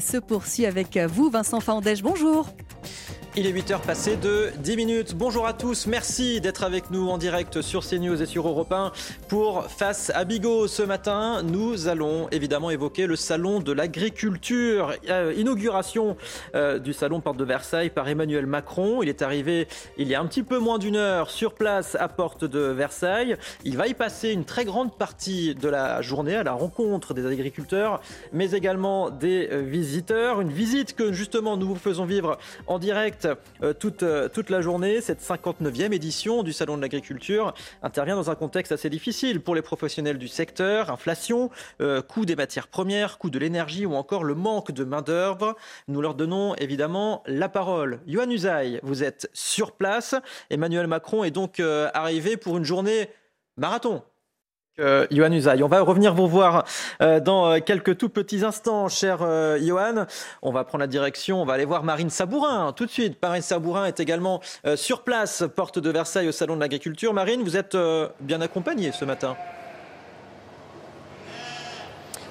se poursuit avec vous, Vincent Fandège. Bonjour. Il est 8h passé de 10 minutes. Bonjour à tous, merci d'être avec nous en direct sur CNews et sur Europe 1 pour Face à Bigot. Ce matin, nous allons évidemment évoquer le salon de l'agriculture. Euh, inauguration euh, du salon Porte de Versailles par Emmanuel Macron. Il est arrivé il y a un petit peu moins d'une heure sur place à Porte de Versailles. Il va y passer une très grande partie de la journée à la rencontre des agriculteurs, mais également des euh, visiteurs. Une visite que justement nous vous faisons vivre en direct euh, toute, euh, toute la journée. Cette 59e édition du Salon de l'agriculture intervient dans un contexte assez difficile pour les professionnels du secteur. Inflation, euh, coût des matières premières, coût de l'énergie ou encore le manque de main-d'œuvre. Nous leur donnons évidemment la parole. Yohann Usaï, vous êtes sur place. Emmanuel Macron est donc arrivé pour une journée marathon. Euh, Johan Usaï. On va revenir vous voir euh, dans euh, quelques tout petits instants, cher euh, Johan. On va prendre la direction, on va aller voir Marine Sabourin tout de suite. Marine Sabourin est également sur place, porte de Versailles au Salon de l'Agriculture. Marine, vous êtes bien accompagnée ce matin.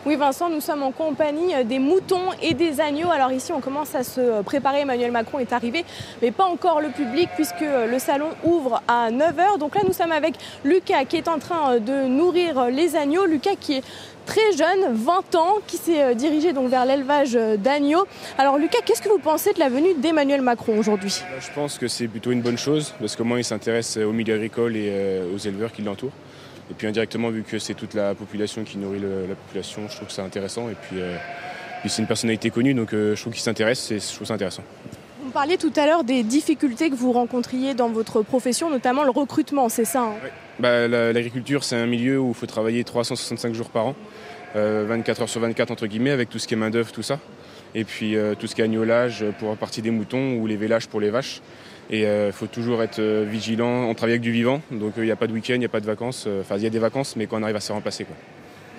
Oui Vincent, nous sommes en compagnie euh, des moutons et des agneaux. Alors ici on commence à se préparer, Emmanuel Macron est arrivé, mais pas encore le public puisque euh, le salon ouvre à 9h. Donc là nous sommes avec Lucas qui est en train euh, de nourrir les agneaux. Lucas qui est très jeune, 20 ans, qui s'est dirigé donc vers l'élevage d'agneaux. Alors Lucas, qu'est-ce que vous pensez de la venue d'Emmanuel Macron aujourd'hui? Bah, Je pense que c'est plutôt une bonne chose parce qu'au moins il s'intéresse au milieu agricole et aux éleveurs qui l'entourent. Et puis indirectement, vu que c'est toute la population qui nourrit la population, je trouve que c'est intéressant. Et puis, euh, c'est une personnalité connue, donc euh, je trouve qu'il s'intéresse et je trouve ça intéressant. Vous parliez tout à l'heure des difficultés que vous rencontriez dans votre profession, notamment le recrutement, c'est ça hein? Bah, L'agriculture, c'est un milieu où il faut travailler 365 jours par an, 24 euh, heures sur 24 entre guillemets, avec tout ce qui est main-d'œuvre, tout ça. Et puis tout ce qui est agnolage pour la partie des moutons ou les vélages pour les vaches. Et il euh, faut toujours être euh, vigilant. On travaille avec du vivant, donc il euh, n'y a pas de week-end, il n'y a pas de vacances. Enfin, il y a des vacances, mais qu'on arrive à se remplacer. Quoi.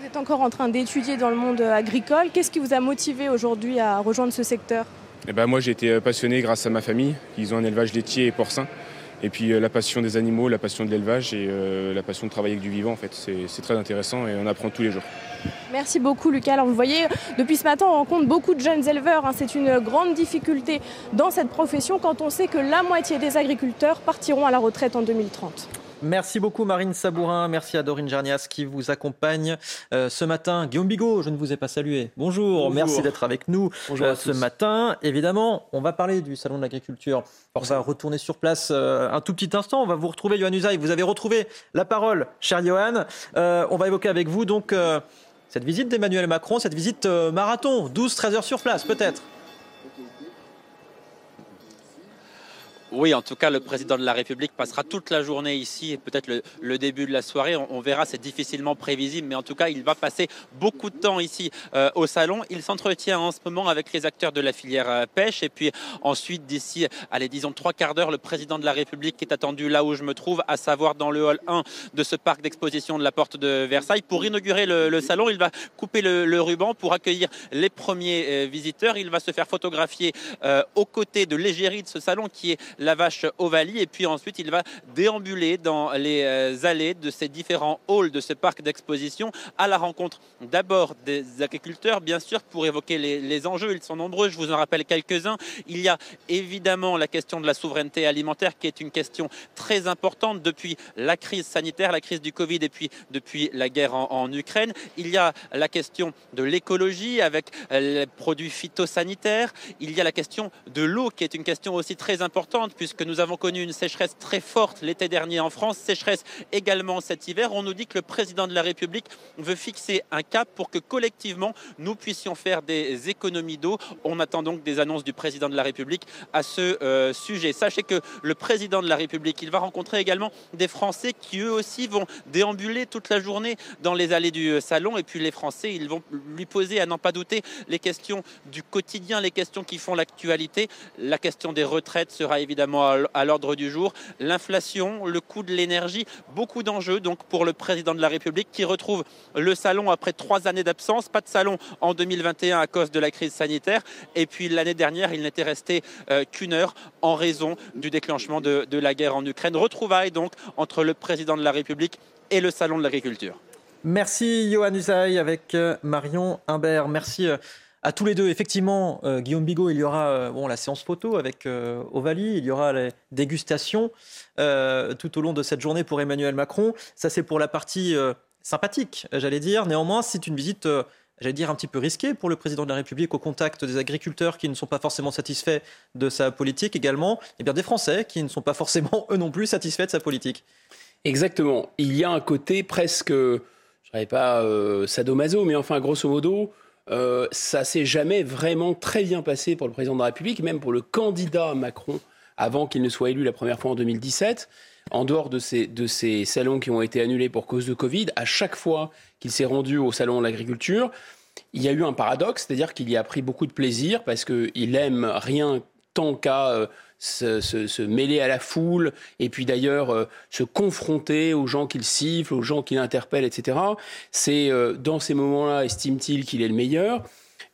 Vous êtes encore en train d'étudier dans le monde agricole. Qu'est-ce qui vous a motivé aujourd'hui à rejoindre ce secteur? Eh ben, Moi, j'ai été passionné grâce à ma famille. Ils ont un élevage laitier et porcin. Et puis la passion des animaux, la passion de l'élevage et la passion de travailler avec du vivant, en fait, c'est très intéressant et on apprend tous les jours. Merci beaucoup Lucas. Alors vous voyez, depuis ce matin, on rencontre beaucoup de jeunes éleveurs. Hein. C'est une grande difficulté dans cette profession quand on sait que la moitié des agriculteurs partiront à la retraite en 2030. Merci beaucoup Marine Sabourin, merci à Dorine Jarnias qui vous accompagne euh, ce matin. Guillaume Bigot, je ne vous ai pas salué. Bonjour, merci d'être avec nous euh, ce matin. Évidemment, on va parler du Salon de l'Agriculture. On va retourner sur place euh, un tout petit instant. On va vous retrouver, Johan Usaï. Vous avez retrouvé la parole, cher Johan. on va évoquer avec vous donc cette visite d'Emmanuel Macron, cette visite marathon, 12-13 heures sur place peut-être Oui, en tout cas, le président de la République passera toute la journée ici et peut-être le, début de la soirée. On, verra, c'est difficilement prévisible, mais en tout cas, il va passer beaucoup de temps ici euh, au salon. Il s'entretient en ce moment avec les acteurs de la filière euh, pêche. Et puis ensuite, d'ici, allez, disons trois quarts d'heure, le président de la République est attendu là où je me trouve, à savoir dans le hall 1 de ce parc d'exposition de la Porte de Versailles. Pour inaugurer le, salon, il va couper le, ruban pour accueillir les premiers euh, visiteurs. Il va se faire photographier aux côtés de l'égérie de ce salon qui est la vache Ovalie. Et puis ensuite, il va déambuler dans les euh, allées de ces différents halls de ce parc d'exposition à la rencontre d'abord des agriculteurs, bien sûr, pour évoquer les, enjeux. Ils sont nombreux, je vous en rappelle quelques-uns. Il y a évidemment la question de la souveraineté alimentaire qui est une question très importante depuis la crise sanitaire, la crise du Covid et puis depuis la guerre en, en Ukraine. Il y a la question de l'écologie avec les produits phytosanitaires. Il y a la question de l'eau qui est une question aussi très importante puisque nous avons connu une sécheresse très forte l'été dernier en France, sécheresse également cet hiver. On nous dit que le président de la République veut fixer un cap pour que collectivement nous puissions faire des économies d'eau. On attend donc des annonces du président de la République à ce euh, sujet. Sachez que le président de la République, il va rencontrer également des Français qui eux aussi vont déambuler toute la journée dans les allées du euh, salon et puis les Français, ils vont lui poser à n'en pas douter les questions du quotidien, les questions qui font l'actualité. La question des retraites sera évidemment à l'ordre du jour. L'inflation, le coût de l'énergie, beaucoup d'enjeux donc pour le président de la République qui retrouve le salon après trois années d'absence. Pas de salon en 2021 à cause de la crise sanitaire. Et puis l'année dernière, il n'était resté euh, qu'une heure en raison du déclenchement de, la guerre en Ukraine. Retrouvailles donc entre le président de la République et le salon de l'agriculture. Merci Johan Usaï avec euh, Marion Imbert. Merci. Euh, à tous les deux. Effectivement, Guillaume Bigot, il y aura bon, la séance photo avec Ovalie, il y aura les dégustations tout au long de cette journée pour Emmanuel Macron. Ça, c'est pour la partie sympathique, j'allais dire. Néanmoins, c'est une visite j'allais dire, un petit peu risquée pour le président de la République au contact des agriculteurs qui ne sont pas forcément satisfaits de sa politique également, et bien des Français qui ne sont pas forcément eux non plus satisfaits de sa politique. Exactement. Il y a un côté presque, je ne dirais pas euh, sadomaso, mais enfin grosso modo, euh, ça s'est jamais vraiment très bien passé pour le président de la République, même pour le candidat Macron avant qu'il ne soit élu la première fois en 2017 en dehors de ces, de ces salons qui ont été annulés pour cause de Covid, à chaque fois qu'il s'est rendu au salon de l'agriculture, il y a eu un paradoxe, c'est-à-dire qu'il y a pris beaucoup de plaisir parce qu'il aime rien tant qu'à euh, se, mêler à la foule et puis d'ailleurs euh, se confronter aux gens qu'il siffle, aux gens qu'il interpelle, etc. C'est euh, dans ces moments-là, estime-t-il qu'il est le meilleur.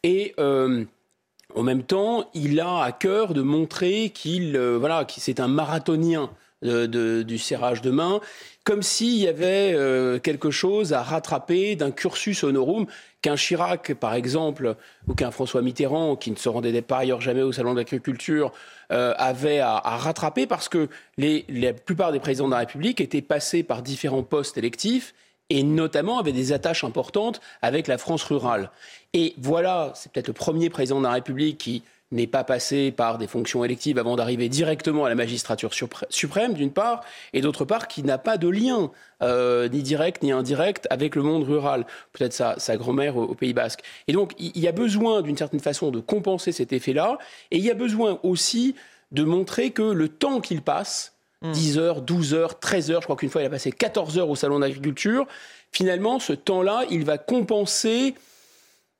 Et en même temps, il a à cœur de montrer qu'il voilà, c'est un marathonien du serrage de main, comme s'il y avait euh, quelque chose à rattraper d'un cursus honorum qu'un Chirac, par exemple, ou qu'un François Mitterrand, qui ne se rendait par ailleurs jamais au Salon de l'agriculture, euh, avait à, rattraper parce que la plupart des présidents de la République étaient passés par différents postes électifs et notamment avaient des attaches importantes avec la France rurale. Et voilà, c'est peut-être le premier président de la République qui n'est pas passé par des fonctions électives avant d'arriver directement à la magistrature suprême, d'une part, et d'autre part, qui n'a pas de lien, euh, ni direct ni indirect, avec le monde rural, peut-être sa, grand-mère au, Pays Basque. Et donc, il y a besoin, d'une certaine façon, de compenser cet effet-là, et il y a besoin aussi de montrer que le temps qu'il passe, 10 hmm. heures, 12 heures, 13 heures, je crois qu'une fois il a passé 14 heures au salon d'agriculture, finalement, ce temps-là, il va compenser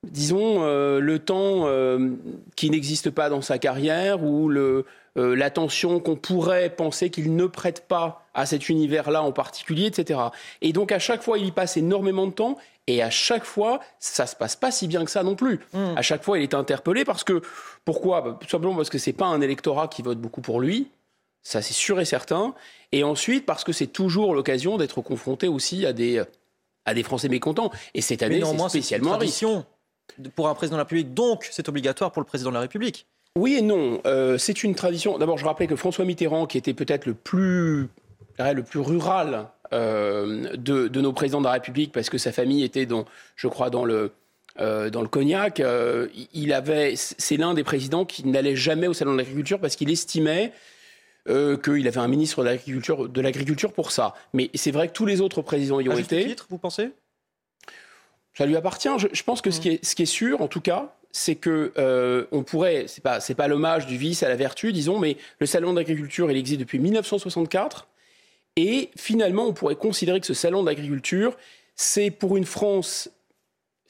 disons, euh, le temps euh, qui n'existe pas dans sa carrière ou le, euh, l'attention qu'on pourrait penser qu'il ne prête pas à cet univers-là en particulier, etc. Et donc à chaque fois, il y passe énormément de temps. Et à chaque fois, ça se passe pas si bien que ça non plus. Hmm. À chaque fois, il est interpellé parce que pourquoi? Bah, Tout simplement parce que c'est pas un électorat qui vote beaucoup pour lui. Ça, c'est sûr et certain. Et ensuite, parce que c'est toujours l'occasion d'être confronté aussi à des, à des Français mécontents. Et cette année, c'est spécialement riche pour un président de la République, donc c'est obligatoire pour le président de la République. Oui et non. Euh, c'est une tradition. D'abord, je rappelais que François Mitterrand, qui était peut-être le plus, le plus rural euh, de, nos présidents de la République, parce que sa famille était, dans, je crois, dans le, euh, dans le cognac, il avait, c'est l'un des présidents qui n'allait jamais au salon de l'agriculture parce qu'il estimait qu'il avait un ministre de l'agriculture, de pour ça. Mais c'est vrai que tous les autres présidents y ont été. Titre, vous pensez? Ça lui appartient. Je, pense que ce, qui est, ce, qui est, sûr, en tout cas, c'est que euh, on pourrait, c'est pas c'est pas l'hommage du vice à la vertu, disons, mais le salon d'agriculture il existe depuis 1964 et finalement on pourrait considérer que ce salon d'agriculture c'est pour une France,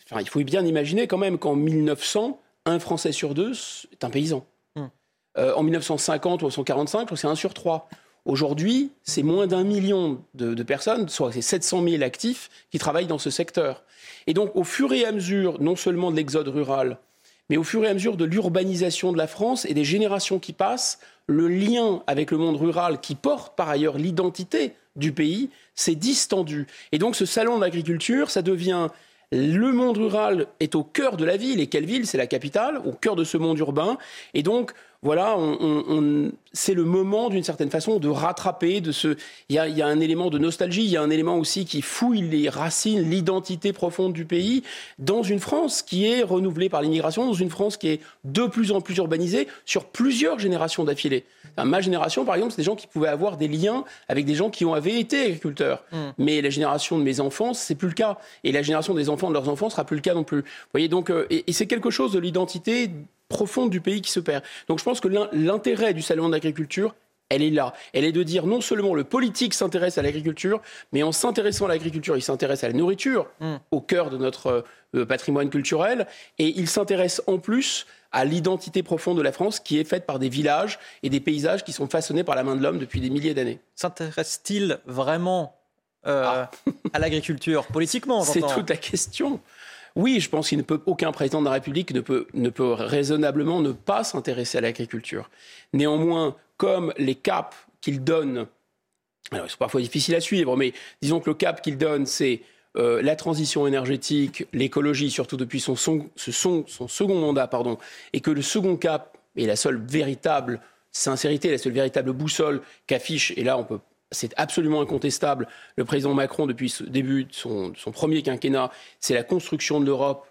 enfin il faut bien imaginer quand même qu'en 1900 un Français sur deux est un paysan. Hmm. Euh, en 1950 ou en 1945 c'est un sur trois. Aujourd'hui, c'est moins d'un million de, personnes, soit c'est 700 000 actifs qui travaillent dans ce secteur. Et donc, au fur et à mesure, non seulement de l'exode rural, mais au fur et à mesure de l'urbanisation de la France et des générations qui passent, le lien avec le monde rural, qui porte par ailleurs l'identité du pays, s'est distendu. Et donc, ce salon de l'agriculture, ça devient le monde rural est au cœur de la ville. Et quelle ville? C'est la capitale, au cœur de ce monde urbain. Et donc, voilà, c'est le moment d'une certaine façon de rattraper, de ce. Il y, a, un élément de nostalgie, il y a un élément aussi qui fouille les racines, l'identité profonde du pays, dans une France qui est renouvelée par l'immigration, dans une France qui est de plus en plus urbanisée sur plusieurs générations d'affilée. Ma génération, par exemple, c'est des gens qui pouvaient avoir des liens avec des gens qui ont avaient été agriculteurs. Mm. Mais la génération de mes enfants, c'est plus le cas. Et la génération des enfants de leurs enfants sera plus le cas non plus. Vous voyez, donc, euh, et c'est quelque chose de l'identité profonde du pays qui se perd. Donc je pense que l'intérêt du salon d'agriculture, elle est là. Elle est de dire non seulement le politique s'intéresse à l'agriculture, mais en s'intéressant à l'agriculture, il s'intéresse à la nourriture, mm. au cœur de notre euh, patrimoine culturel, et il s'intéresse en plus à l'identité profonde de la France qui est faite par des villages et des paysages qui sont façonnés par la main de l'homme depuis des milliers d'années. S'intéresse-t-il vraiment euh, ah. à l'agriculture politiquement C'est toute la question. Oui, je pense qu'il ne peut aucun président de la République ne peut, ne peut raisonnablement ne pas s'intéresser à l'agriculture. Néanmoins, comme les caps qu'il donne, alors ils sont parfois difficiles à suivre, mais disons que le cap qu'il donne, c'est la transition énergétique, l'écologie, surtout depuis son, son, son, son, second mandat, pardon, et que le second cap est la seule véritable sincérité, la seule véritable boussole qu'affiche, et là on peut c'est absolument incontestable, le président Macron, depuis le début de son, premier quinquennat, c'est la construction de l'Europe.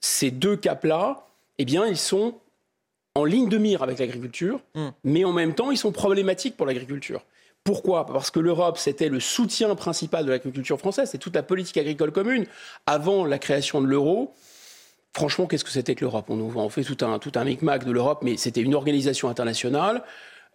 Ces deux caps-là, eh bien, ils sont en ligne de mire avec l'agriculture, hmm. mais en même temps, ils sont problématiques pour l'agriculture. Pourquoi? Parce que l'Europe, c'était le soutien principal de l'agriculture française, c'est toute la politique agricole commune. Avant la création de l'euro, franchement, qu'est-ce que c'était que l'Europe? On, fait tout un, tout un micmac de l'Europe, mais c'était une organisation internationale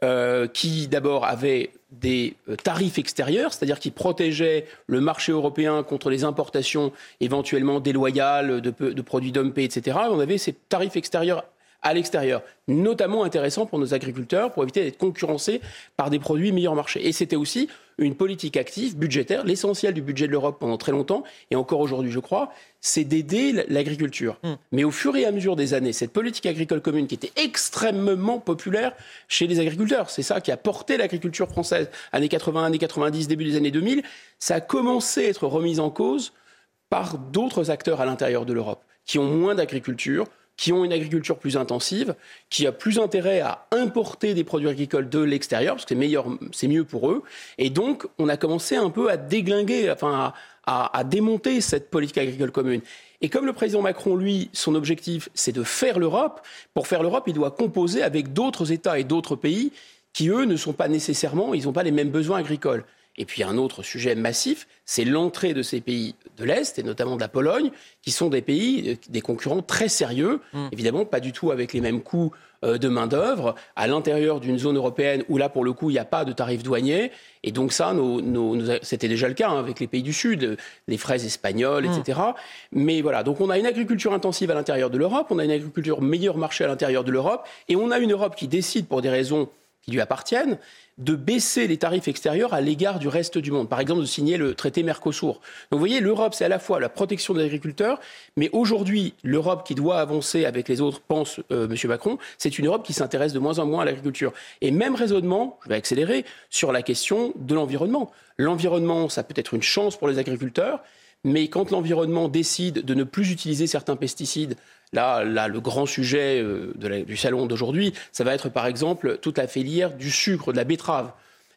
euh, qui d'abord avait des euh, tarifs extérieurs, c'est-à-dire qui protégeait le marché européen contre les importations éventuellement déloyales de, de produits dumpés, etc. On avait ces tarifs extérieurs à l'extérieur, notamment intéressant pour nos agriculteurs, pour éviter d'être concurrencés par des produits meilleurs marché. Et c'était aussi une politique active budgétaire. L'essentiel du budget de l'Europe pendant très longtemps, et encore aujourd'hui je crois, c'est d'aider l'agriculture. Hmm. Mais au fur et à mesure des années, cette politique agricole commune qui était extrêmement populaire chez les agriculteurs, c'est ça qui a porté l'agriculture française, années 80, années 90, début des années 2000, ça a commencé à être remis en cause par d'autres acteurs à l'intérieur de l'Europe, qui ont moins d'agriculture, qui ont une agriculture plus intensive, qui a plus intérêt à importer des produits agricoles de l'extérieur, parce que c'est meilleur, c'est mieux pour eux. Et donc, on a commencé un peu à déglinguer, enfin, à, à, démonter cette politique agricole commune. Et comme le président Macron, lui, son objectif, c'est de faire l'Europe, pour faire l'Europe, il doit composer avec d'autres États et d'autres pays qui, eux, ne sont pas nécessairement, ils n'ont pas les mêmes besoins agricoles. Et puis un autre sujet massif, c'est l'entrée de ces pays de l'Est, et notamment de la Pologne, qui sont des pays, euh, des concurrents très sérieux, mm. évidemment pas du tout avec les mêmes coûts euh, de main-d'œuvre, à l'intérieur d'une zone européenne où là, pour le coup, il n'y a pas de tarifs douaniers. Et donc ça, c'était déjà le cas hein, avec les pays du Sud, les fraises espagnoles, etc. Mm. Mais voilà, donc on a une agriculture intensive à l'intérieur de l'Europe, on a une agriculture meilleur marché à l'intérieur de l'Europe, et on a une Europe qui décide pour des raisons qui lui appartiennent, de baisser les tarifs extérieurs à l'égard du reste du monde. Par exemple, de signer le traité Mercosur. Donc vous voyez, l'Europe, c'est à la fois la protection des agriculteurs, mais aujourd'hui, l'Europe qui doit avancer avec les autres, pense euh, M. Macron, c'est une Europe qui s'intéresse de moins en moins à l'agriculture. Et même raisonnement, je vais accélérer, sur la question de l'environnement. L'environnement, ça peut être une chance pour les agriculteurs, mais quand l'environnement décide de ne plus utiliser certains pesticides, là, là le grand sujet euh, du salon d'aujourd'hui, ça va être par exemple toute la filière du sucre, de la betterave.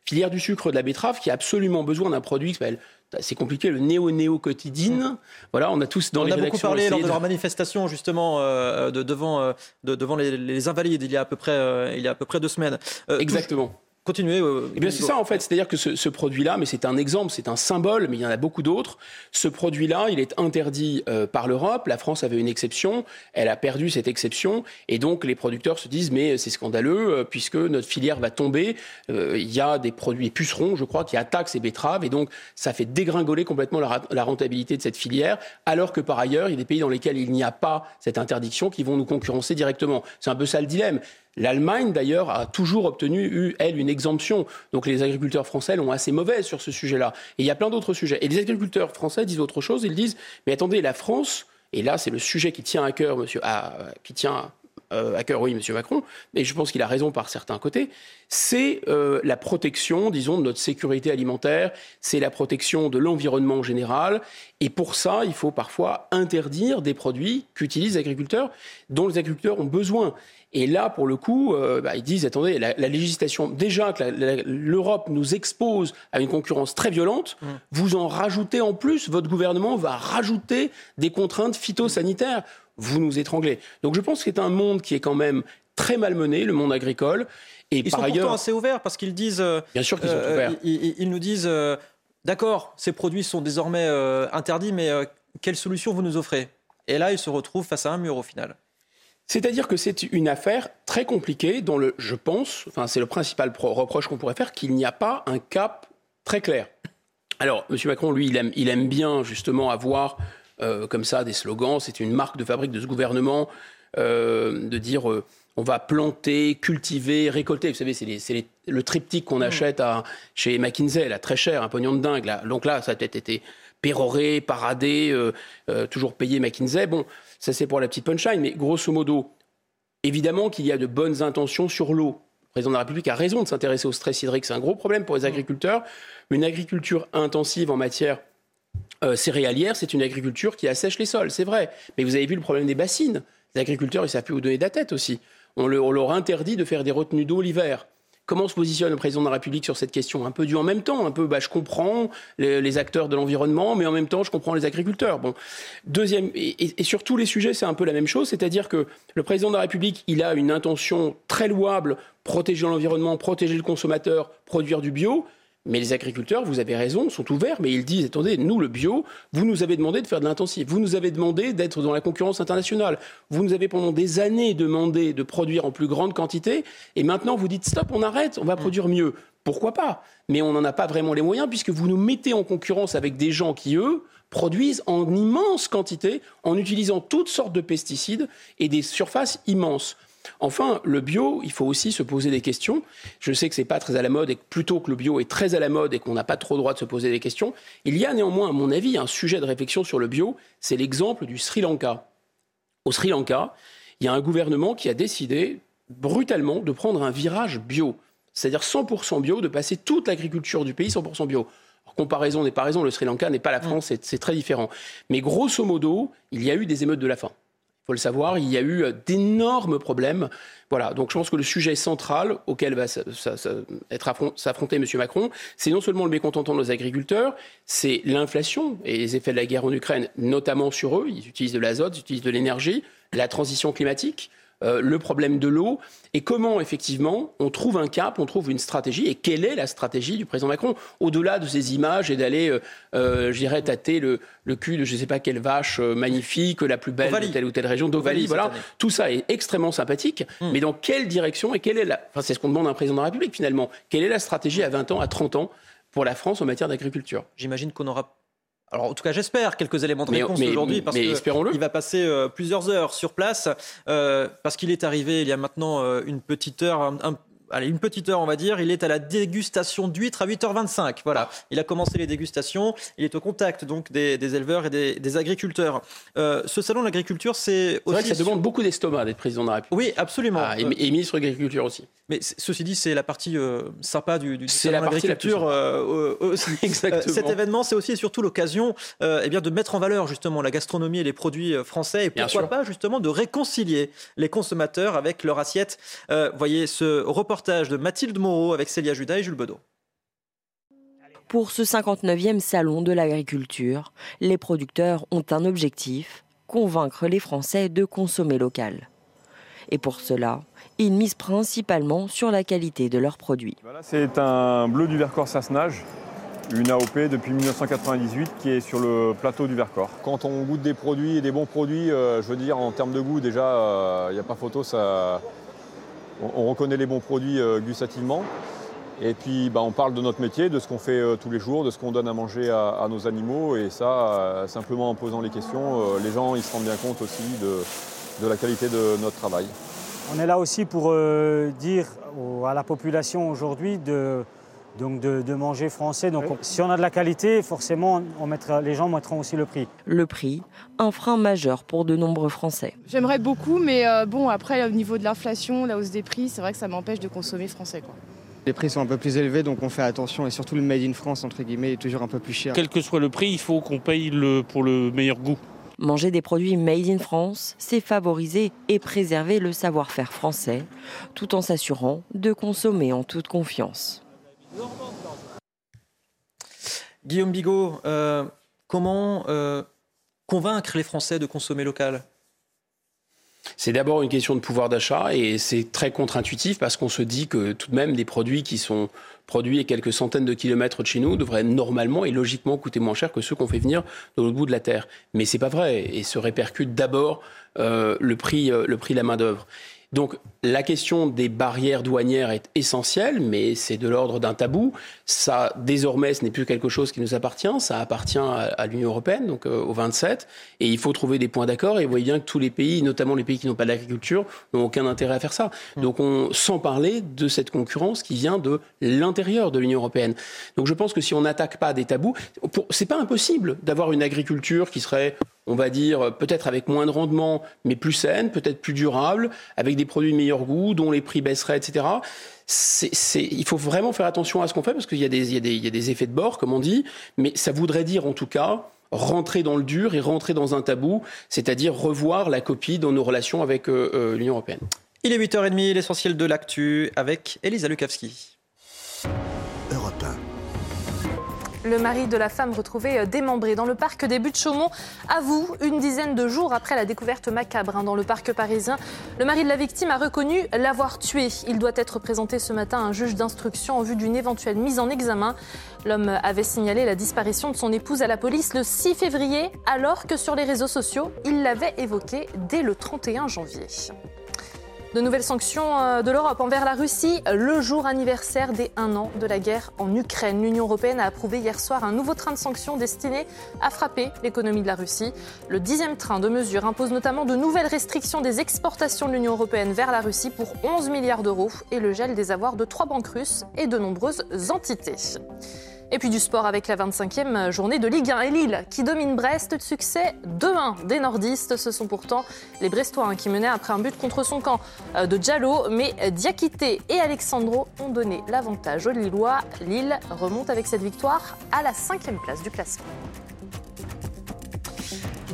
Filière du sucre de la betterave qui a absolument besoin d'un produit qui s'appelle c'est compliqué, le néo-néo-quotidine. Voilà, on a tous dans on les a beaucoup parlé lors de leur manifestation, justement, euh, de, devant, euh, devant les, Invalides, il y a à peu près, il y a à peu près deux semaines. Exactement. Continuez. Euh, eh bien, c'est ça en fait. C'est-à-dire que ce, produit-là, mais c'est un exemple, c'est un symbole, mais il y en a beaucoup d'autres. Ce produit-là, il est interdit euh, par l'Europe. La France avait une exception. Elle a perdu cette exception. Et donc, les producteurs se disent, mais c'est scandaleux, euh, puisque notre filière va tomber. il y a des produits pucerons, je crois, qui attaquent ces betteraves. Et donc, ça fait dégringoler complètement la, la rentabilité de cette filière. Alors que par ailleurs, il y a des pays dans lesquels il n'y a pas cette interdiction qui vont nous concurrencer directement. C'est un peu ça le dilemme. L'Allemagne, d'ailleurs, a toujours obtenu, elle, une exemption. Donc les agriculteurs français l'ont assez mauvaise sur ce sujet-là. Et il y a plein d'autres sujets. Et les agriculteurs français disent autre chose. Ils disent, mais attendez, la France, et là c'est le sujet qui tient à cœur, monsieur, qui tient euh, à cœur, oui, monsieur Macron, mais je pense qu'il a raison par certains côtés, c'est euh, la protection, disons, de notre sécurité alimentaire, c'est la protection de l'environnement en général. Et pour ça, il faut parfois interdire des produits qu'utilisent les agriculteurs, dont les agriculteurs ont besoin. Et là, pour le coup, euh, bah, ils disent attendez, la, législation, déjà que l'Europe nous expose à une concurrence très violente, mm. vous en rajoutez en plus, votre gouvernement va rajouter des contraintes phytosanitaires. Vous nous étranglez. Donc je pense que c'est un monde qui est quand même très malmené, le monde agricole. Et ils par sont ailleurs, pourtant assez ouverts parce qu'ils disent. Euh, Bien sûr qu'ils sont euh, ouverts. Ils, nous disent d'accord, ces produits sont désormais interdits, mais quelle solution vous nous offrez? Et là, ils se retrouvent face à un mur au final. C'est-à-dire que c'est une affaire très compliquée dont le, je pense, enfin c'est le principal reproche qu'on pourrait faire, qu'il n'y a pas un cap très clair. Alors, M. Macron, lui, il aime, il aime bien justement avoir euh, comme ça des slogans. C'est une marque de fabrique de ce gouvernement euh, de dire euh, on va planter, cultiver, récolter. Vous savez, c'est le triptyque qu'on mmh. achète à, chez McKinsey, là, très cher, un pognon de dingue. Là. Donc là, ça a peut-être été péroré, paradé, toujours payé McKinsey. Bon, ça, c'est pour la petite punchline. Mais grosso modo, évidemment qu'il y a de bonnes intentions sur l'eau. Le président de la République a raison de s'intéresser au stress hydrique. C'est un gros problème pour les agriculteurs. Une agriculture intensive en matière euh, céréalière, c'est une agriculture qui assèche les sols, c'est vrai. Mais vous avez vu le problème des bassines. Les agriculteurs, ils savent plus où donner de la tête aussi. On, leur interdit de faire des retenues d'eau l'hiver. Comment se positionne le président de la République sur cette question? Un peu du en même temps, un peu, bah, je comprends les, acteurs de l'environnement, mais en même temps, je comprends les agriculteurs. Bon, deuxième, et, et sur tous les sujets, c'est un peu la même chose, c'est-à-dire que le président de la République, il a une intention très louable, protéger l'environnement, protéger le consommateur, produire du bio, mais les agriculteurs, vous avez raison, sont ouverts, mais ils disent, attendez, nous, le bio, vous nous avez demandé de faire de l'intensif, vous nous avez demandé d'être dans la concurrence internationale, vous nous avez pendant des années demandé de produire en plus grande quantité, et maintenant vous dites, stop, on arrête, on va mm. produire mieux. Pourquoi pas? Mais on n'en a pas vraiment les moyens, puisque vous nous mettez en concurrence avec des gens qui, eux, produisent en immense quantité, en utilisant toutes sortes de pesticides et des surfaces immenses. Enfin, le bio, il faut aussi se poser des questions. Je sais que ce n'est pas très à la mode et que plutôt que le bio est très à la mode et qu'on n'a pas trop le droit de se poser des questions, il y a néanmoins, à mon avis, un sujet de réflexion sur le bio. C'est l'exemple du Sri Lanka. Au Sri Lanka, il y a un gouvernement qui a décidé brutalement de prendre un virage bio, c'est-à-dire 100% bio, de passer toute l'agriculture du pays 100% bio. comparaison n'est pas raison, le Sri Lanka n'est pas la France, c'est très différent. Mais grosso modo, il y a eu des émeutes de la faim faut le savoir, il y a eu euh, d'énormes problèmes. Voilà, donc je pense que le sujet central auquel va s'affronter M. Macron, c'est non seulement le mécontentement de nos agriculteurs, c'est l'inflation et les effets de la guerre en Ukraine, notamment sur eux. Ils utilisent de l'azote, ils utilisent de l'énergie, la transition climatique. Euh, le problème de l'eau et comment effectivement on trouve un cap, on trouve une stratégie et quelle est la stratégie du président Macron au-delà de ces images et d'aller, euh, euh je dirais, tâter le, cul de je ne sais pas quelle vache euh, magnifique, la plus belle de telle ou telle région, d'Ovalie. Voilà, tout ça est extrêmement sympathique, hmm. mais dans quelle direction et quelle est la, enfin c'est ce qu'on demande à un président de la République finalement, quelle est la stratégie à 20 ans, à 30 ans pour la France en matière d'agriculture? J'imagine qu'on aura alors en tout cas j'espère quelques éléments de réponse aujourd'hui parce qu'il va passer euh, plusieurs heures sur place euh, parce qu'il est arrivé il y a maintenant euh, une petite heure, un, allez, une petite heure, on va dire. Il est à la dégustation d'huîtres à 8h25. Voilà. Il a commencé les dégustations. Il est au contact donc des, éleveurs et des, agriculteurs. Euh, ce salon de l'agriculture, c'est aussi. vrai que ça demande beaucoup d'estomac d'être président de la République. Oui, absolument. Ah, et, ministre de l'Agriculture aussi. Mais ceci dit, c'est la partie euh, sympa du, du salon de l'agriculture. Euh, Exactement. cet événement, c'est aussi et surtout l'occasion eh bien, de mettre en valeur justement la gastronomie et les produits français. Et pourquoi pas justement de réconcilier les consommateurs avec leur assiette. voyez ce reportage de Mathilde Moreau avec Célia Judas et Jules Bedeau. Pour ce 59e salon de l'agriculture, les producteurs ont un objectif, convaincre les Français de consommer local. Et pour cela, ils misent principalement sur la qualité de leurs produits. c'est un bleu du Vercors Sassenage, une AOP depuis 1998 qui est sur le plateau du Vercors. Quand on goûte des produits et des bons produits, euh, je veux dire en termes de goût déjà, il euh, n'y a pas photo, ça, on, reconnaît les bons produits euh, gustativement. Et puis bah, on parle de notre métier, de ce qu'on fait euh, tous les jours, de ce qu'on donne à manger à, nos animaux. Et ça, euh, simplement en posant les questions, les gens ils se rendent bien compte aussi de, la qualité de notre travail. On est là aussi pour dire à la population aujourd'hui de, donc de, manger français. Donc si on a de la qualité, forcément, on mettra, les gens mettront aussi le prix. Le prix, un frein majeur pour de nombreux Français. J'aimerais beaucoup, mais euh, bon, après, au niveau de l'inflation, la hausse des prix, c'est vrai que ça m'empêche de consommer français. Quoi. Les prix sont un peu plus élevés, donc on fait attention. Et surtout, le Made in France, entre guillemets, est toujours un peu plus cher. Quel que soit le prix, il faut qu'on paye le, pour le meilleur goût. Manger des produits made in France, c'est favoriser et préserver le savoir-faire français, tout en s'assurant de consommer en toute confiance. Guillaume Bigot, euh, comment euh, convaincre les Français de consommer local? C'est d'abord une question de pouvoir d'achat et c'est très contre-intuitif parce qu'on se dit que tout de même des produits qui sont produits à quelques centaines de kilomètres de chez nous devraient normalement et logiquement coûter moins cher que ceux qu'on fait venir de l'autre bout de la terre. Mais c'est pas vrai et se répercute d'abord euh, le prix, le prix de la main d'œuvre. Donc la question des barrières douanières est essentielle, mais c'est de l'ordre d'un tabou. Ça, désormais, ce n'est plus quelque chose qui nous appartient, ça appartient à, l'Union européenne, donc euh, aux 27, et il faut trouver des points d'accord. Et vous voyez bien que tous les pays, notamment les pays qui n'ont pas d'agriculture, n'ont aucun intérêt à faire ça. Mmh. Donc on, sans parler de cette concurrence qui vient de l'intérieur de l'Union européenne. Donc je pense que si on n'attaque pas des tabous, c'est pas impossible d'avoir une agriculture qui serait on va dire, peut-être avec moins de rendement, mais plus saine, peut-être plus durable, avec des produits de meilleur goût, dont les prix baisseraient, etc. il faut vraiment faire attention à ce qu'on fait parce qu'il y, a des effets de bord, comme on dit, mais ça voudrait dire en tout cas rentrer dans le dur et rentrer dans un tabou, c'est-à-dire revoir la copie dans nos relations avec l'Union européenne. Il est 8h30, l'essentiel de l'actu avec Elisa Lukavski. Le mari de la femme retrouvée euh, démembré dans le parc des Buttes Chaumont avoue une dizaine de jours après la découverte macabre hein, dans le parc parisien. Le mari de la victime a reconnu l'avoir tué. Il doit être présenté ce matin à un juge d'instruction en vue d'une éventuelle mise en examen. L'homme avait signalé la disparition de son épouse à la police le 6 février, alors que sur les réseaux sociaux, il l'avait évoqué dès le 31 janvier. De nouvelles sanctions euh, de l'Europe envers la Russie, le jour anniversaire des un an de la guerre en Ukraine. L'Union européenne a approuvé hier soir un nouveau train de sanctions destiné à frapper l'économie de la Russie. Le dixième train de mesures impose notamment de nouvelles restrictions des exportations de l'Union européenne vers la Russie pour 11 milliards d'euros et le gel des avoirs de trois banques russes et de nombreuses entités. Et puis du sport avec la 25e journée de Ligue 1 et Lille qui domine Brest. De succès 2-1 des nordistes. Ce sont pourtant les Brestois hein, qui menaient après un but contre son camp euh, de Diallo. Mais Diakité et Alexandro ont donné l'avantage aux Lillois. Lille remonte avec cette victoire à la cinquième place du classement.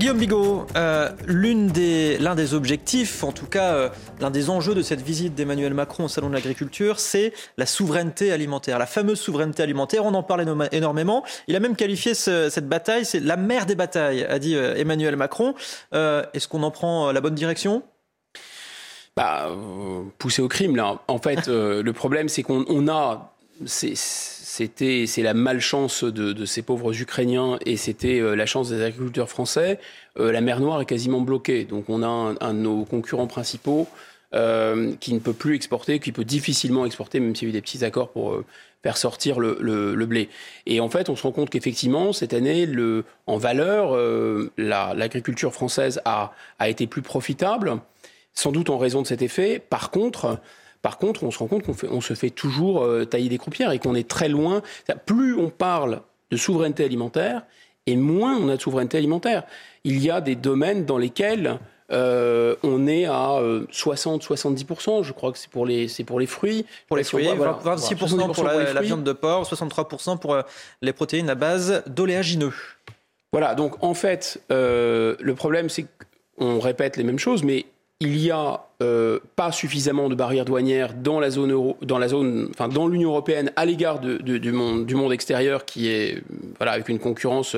Guillaume Bigot, euh, l'un des, objectifs, en tout cas euh, l'un des enjeux de cette visite d'Emmanuel Macron au Salon de l'Agriculture, c'est la souveraineté alimentaire, la fameuse souveraineté alimentaire. On en parle énormément. Il a même qualifié cette bataille, c'est la mère des batailles, a dit euh, Emmanuel Macron. Est-ce qu'on en prend la bonne direction? Bah, pousser au crime là. En fait, le problème c'est qu'on a c'était c'est la malchance de, ces pauvres Ukrainiens et c'était euh, la chance des agriculteurs français. Euh, la mer Noire est quasiment bloquée, donc on a un, de nos concurrents principaux euh, qui ne peut plus exporter, qui peut difficilement exporter, même s'il y a eu des petits accords pour faire sortir le, blé. Et en fait, on se rend compte qu'effectivement, cette année, le, en valeur, l'agriculture française a, a été plus profitable, sans doute en raison de cet effet. Par contre, par contre, on se rend compte qu'on se fait toujours euh, tailler des croupières et qu'on est très loin. Plus on parle de souveraineté alimentaire, et moins on a de souveraineté alimentaire. Il y a des domaines dans lesquels euh, on est à 60-70%, euh, je crois que c'est pour les, pour les fruits. Pour les fruits, 26% pour, la, viande de porc, 63% pour les protéines à base d'oléagineux. Voilà, donc en fait, le problème c'est qu'on répète les mêmes choses, mais il y a euh, pas suffisamment de barrières douanières dans la zone euro, dans la zone, enfin dans l'Union européenne à l'égard du monde, du monde extérieur qui est voilà avec une concurrence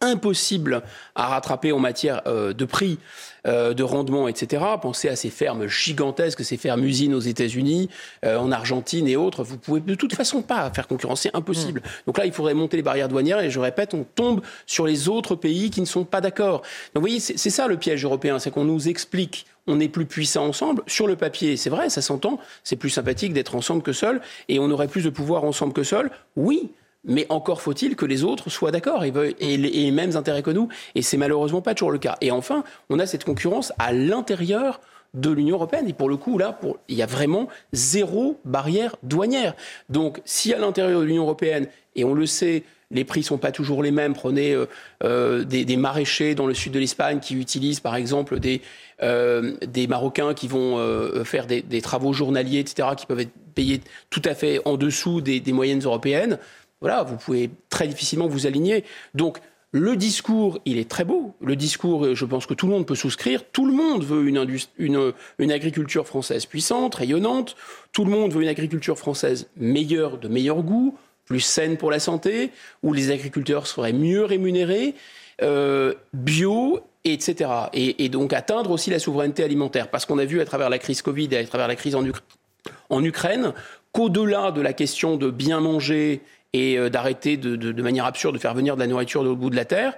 impossible à rattraper en matière euh, de prix, euh, de rendement, etc. Pensez à ces fermes gigantesques, ces fermes usines aux États-Unis, en Argentine et autres. Vous pouvez de toute façon pas faire concurrence, c'est impossible. Mm. Donc là, il faudrait monter les barrières douanières et je répète, on tombe sur les autres pays qui ne sont pas d'accord. Donc vous voyez, c'est ça le piège européen, c'est qu'on nous explique on est plus puissant ensemble. Sur le papier, c'est vrai, ça s'entend, c'est plus sympathique d'être ensemble que seul, et on aurait plus de pouvoir ensemble que seul. Oui, mais encore faut-il que les autres soient d'accord et aient les mêmes intérêts que nous. Et c'est malheureusement pas toujours le cas. Et enfin, on a cette concurrence à l'intérieur de l'Union européenne. Et pour le coup, là, il y a vraiment zéro barrière douanière. Donc, si à l'intérieur de l'Union européenne, et on le sait, les prix sont pas toujours les mêmes. Prenez euh, euh, des, maraîchers dans le sud de l'Espagne qui utilisent, par exemple, des, euh, Marocains qui vont faire des, travaux journaliers, etc., qui peuvent être payés tout à fait en dessous des, des moyennes européennes. Voilà, vous pouvez très difficilement vous aligner. Donc, le discours, il est très beau. Le discours, je pense que tout le monde peut souscrire. Tout le monde veut une, agriculture française puissante, rayonnante. Tout le monde veut une agriculture française meilleure, de meilleur goût, plus saine pour la santé, où les agriculteurs seraient mieux rémunérés, euh, bio, etc. Et, donc atteindre aussi la souveraineté alimentaire. Parce qu'on a vu à travers la crise Covid et à travers la crise en Ukraine qu'au-delà de la question de bien manger et euh, d'arrêter de, de, manière absurde de faire venir de la nourriture de bout de la terre,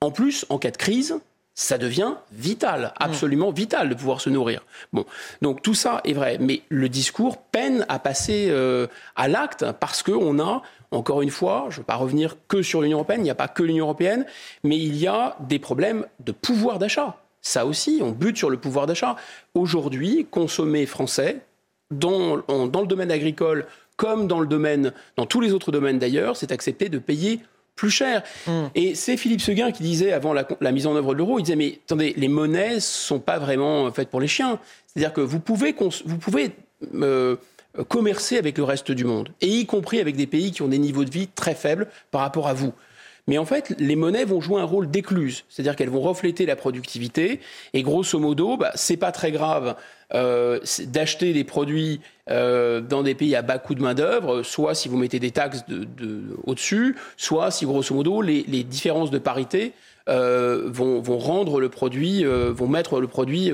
en plus, en cas de crise, ça devient vital, absolument vital de pouvoir se nourrir. Bon, donc tout ça est vrai, mais le discours peine à passer euh, à l'acte parce qu'on a, encore une fois, je ne veux pas revenir que sur l'Union européenne, il n'y a pas que l'Union européenne, mais il y a des problèmes de pouvoir d'achat. Ça aussi, on bute sur le pouvoir d'achat. Aujourd'hui, consommer français, dans, dans le domaine agricole comme dans le domaine, dans tous les autres domaines d'ailleurs, c'est accepter de payer plus cher. Hmm. Et c'est Philippe Seguin qui disait avant la, mise en œuvre de l'euro, il disait mais attendez, les monnaies sont pas vraiment faites pour les chiens. C'est-à-dire que vous pouvez, vous pouvez euh, commercer avec le reste du monde, et y compris avec des pays qui ont des niveaux de vie très faibles par rapport à vous. Mais en fait, les monnaies vont jouer un rôle d'écluse, c'est-à-dire qu'elles vont refléter la productivité. Et grosso modo, bah, c'est pas très grave euh, d'acheter des produits euh, dans des pays à bas coût de main-d'œuvre, soit si vous mettez des taxes de, de, au-dessus, soit si grosso modo les, les différences de parité euh, vont, rendre le produit, vont mettre le produit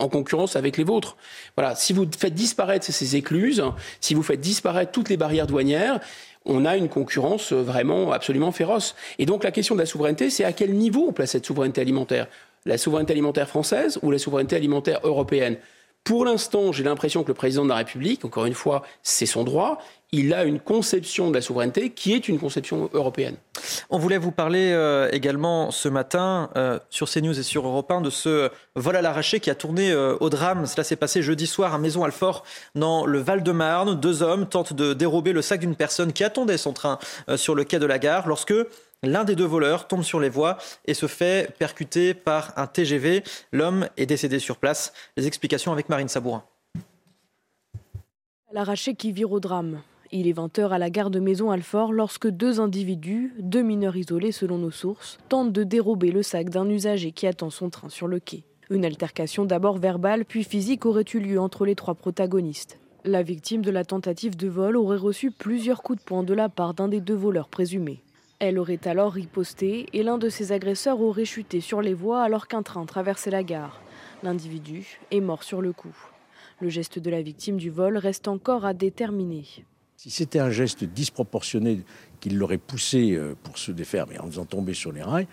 en concurrence avec les vôtres. Voilà. Si vous faites disparaître ces écluses, si vous faites disparaître toutes les barrières douanières, on a une concurrence vraiment absolument féroce. Et donc la question de la souveraineté, c'est à quel niveau on place cette souveraineté alimentaire? La souveraineté alimentaire française ou la souveraineté alimentaire européenne? Pour l'instant, j'ai l'impression que le président de la République, encore une fois, c'est son droit, il a une conception de la souveraineté qui est une conception européenne. On voulait vous parler euh, également ce matin euh, sur CNews et sur Europe 1 de ce vol à l'arraché qui a tourné euh, au drame. Cela s'est passé jeudi soir à Maison-Alfort dans le Val-de-Marne. Deux hommes tentent de dérober le sac d'une personne qui attendait son train sur le quai de la gare lorsque L'un des deux voleurs tombe sur les voies et se fait percuter par un TGV. L'homme est décédé sur place. Les explications avec Marine Sabourin. L'arraché qui vire au drame. Il est 20h à la gare de Maison-Alfort lorsque deux individus, deux mineurs isolés selon nos sources, tentent de dérober le sac d'un usager qui attend son train sur le quai. Une altercation d'abord verbale puis physique aurait eu lieu entre les trois protagonistes. La victime de la tentative de vol aurait reçu plusieurs coups de poing de la part d'un des deux voleurs présumés. Elle aurait alors riposté et l'un de ses agresseurs aurait chuté sur les voies alors qu'un train traversait la gare. L'individu est mort sur le coup. Le geste de la victime du vol reste encore à déterminer. Si c'était un geste disproportionné qui l'aurait poussé euh, pour se défaire, mais en faisant tomber sur les rails,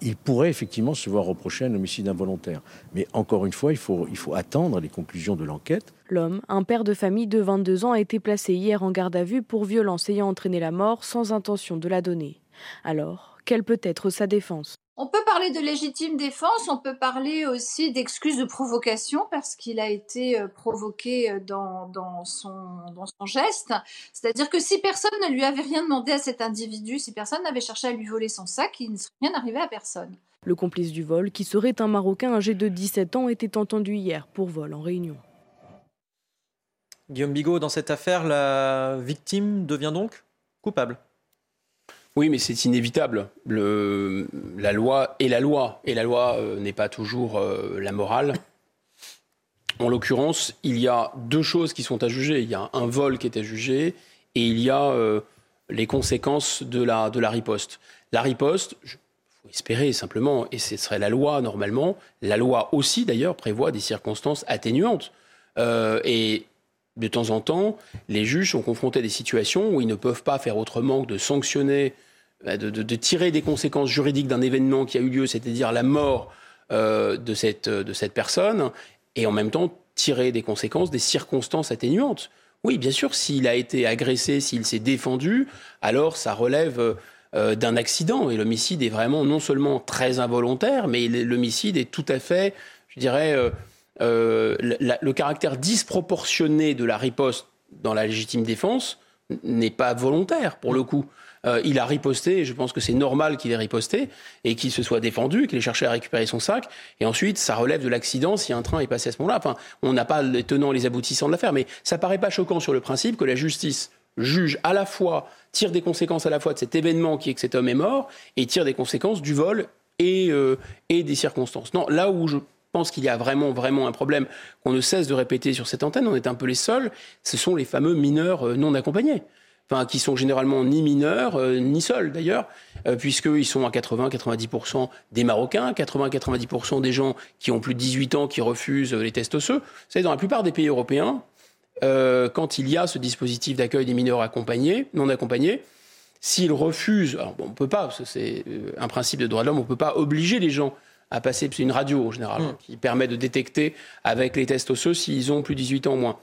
il pourrait effectivement se voir reprocher un homicide involontaire. Mais encore une fois, il faut, il faut attendre les conclusions de l'enquête. L'homme, un père de famille de 22 ans, a été placé hier en garde à vue pour violence ayant entraîné la mort sans intention de la donner. Alors, quelle peut être sa défense? On peut parler de légitime défense, on peut parler aussi d'excuse de provocation parce qu'il a été euh, provoqué euh, dans, dans, son, dans son geste. C'est-à-dire que si personne ne lui avait rien demandé à cet individu, si personne n'avait cherché à lui voler son sac, il ne serait rien arrivé à personne. Le complice du vol, qui serait un Marocain âgé de 17 ans, était entendu hier pour vol en réunion. Guillaume Bigot, dans cette affaire, la victime devient donc coupable oui, mais c'est inévitable. Le, la loi est la loi, et la loi euh, n'est pas toujours euh, la morale. En l'occurrence, il y a deux choses qui sont à juger. Il y a un vol qui est à juger, et il y a euh, les conséquences de la, de la riposte. La riposte, il faut espérer simplement, et ce serait la loi normalement. La loi aussi, d'ailleurs, prévoit des circonstances atténuantes. et de temps en temps, les juges sont confrontés à des situations où ils ne peuvent pas faire autrement que de sanctionner bah, de, tirer des conséquences juridiques d'un événement qui a eu lieu, c'est-à-dire la mort euh, de, cette, de cette personne, et en même temps tirer des conséquences des circonstances atténuantes. Oui, bien sûr, s'il a été agressé, s'il s'est défendu, alors ça relève euh, d'un accident. Et l'homicide est vraiment non seulement très involontaire, mais l'homicide est tout à fait, je dirais, euh, le caractère disproportionné de la riposte dans la légitime défense n'est pas volontaire pour le coup. Euh, il a riposté, et je pense que c'est normal qu'il ait riposté, et qu'il se soit défendu, qu'il ait cherché à récupérer son sac, et ensuite, ça relève de l'accident si un train est passé à ce moment-là. Enfin, on n'a pas les tenants et les aboutissants de l'affaire, mais ça paraît pas choquant sur le principe que la justice juge à la fois, tire des conséquences à la fois de cet événement qui est que cet homme est mort, et tire des conséquences du vol et, euh, et des circonstances. Non, là où je pense qu'il y a vraiment, vraiment un problème qu'on ne cesse de répéter sur cette antenne, on est un peu les seuls, ce sont les fameux mineurs euh, non accompagnés. Enfin, qui sont généralement ni mineurs, euh, ni seuls d'ailleurs, euh, puisqu'ils sont à 80-90% des Marocains, 80-90% des gens qui ont plus de 18 ans qui refusent les tests osseux. Vous savez, dans la plupart des pays européens, quand il y a ce dispositif d'accueil des mineurs accompagnés, non accompagnés, s'ils refusent, alors on peut pas, c'est un principe de droit de l'homme, on ne peut pas obliger les gens à passer, c'est une radio en général, mmh. qui permet de détecter avec les tests osseux s'ils ont plus de 18 ans ou moins.